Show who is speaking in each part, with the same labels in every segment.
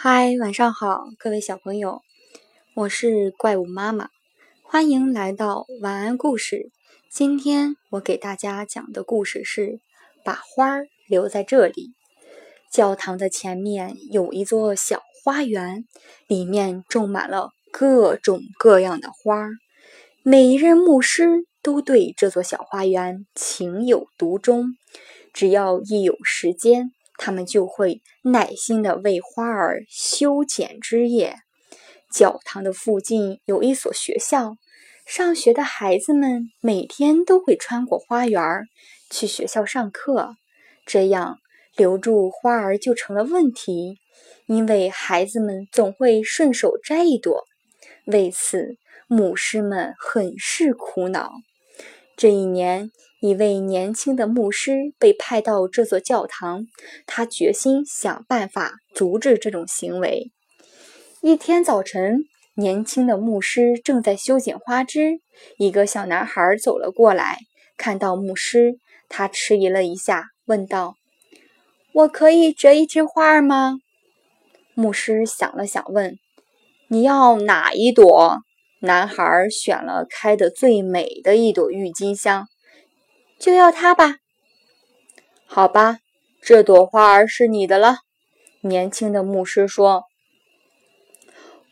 Speaker 1: 嗨，晚上好，各位小朋友，我是怪物妈妈，欢迎来到晚安故事。今天我给大家讲的故事是把花儿留在这里。教堂的前面有一座小花园，里面种满了各种各样的花儿。每一任牧师都对这座小花园情有独钟，只要一有时间。他们就会耐心地为花儿修剪枝叶。教堂的附近有一所学校，上学的孩子们每天都会穿过花园去学校上课。这样留住花儿就成了问题，因为孩子们总会顺手摘一朵。为此，牧师们很是苦恼。这一年。一位年轻的牧师被派到这座教堂，他决心想办法阻止这种行为。一天早晨，年轻的牧师正在修剪花枝，一个小男孩走了过来，看到牧师，他迟疑了一下，问道：“我可以折一枝花吗？”牧师想了想，问：“你要哪一朵？”男孩选了开的最美的一朵郁金香。就要它吧，好吧，这朵花儿是你的了。年轻的牧师说：“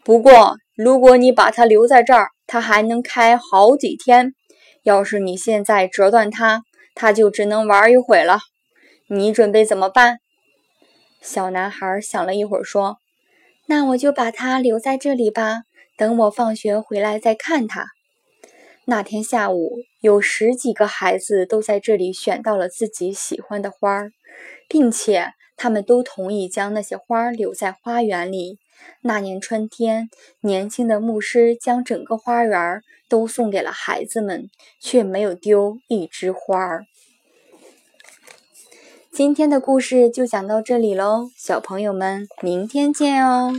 Speaker 1: 不过，如果你把它留在这儿，它还能开好几天。要是你现在折断它，它就只能玩一会了。你准备怎么办？”小男孩想了一会儿说：“那我就把它留在这里吧，等我放学回来再看它。”那天下午，有十几个孩子都在这里选到了自己喜欢的花儿，并且他们都同意将那些花儿留在花园里。那年春天，年轻的牧师将整个花园都送给了孩子们，却没有丢一枝花儿。今天的故事就讲到这里喽，小朋友们，明天见哦！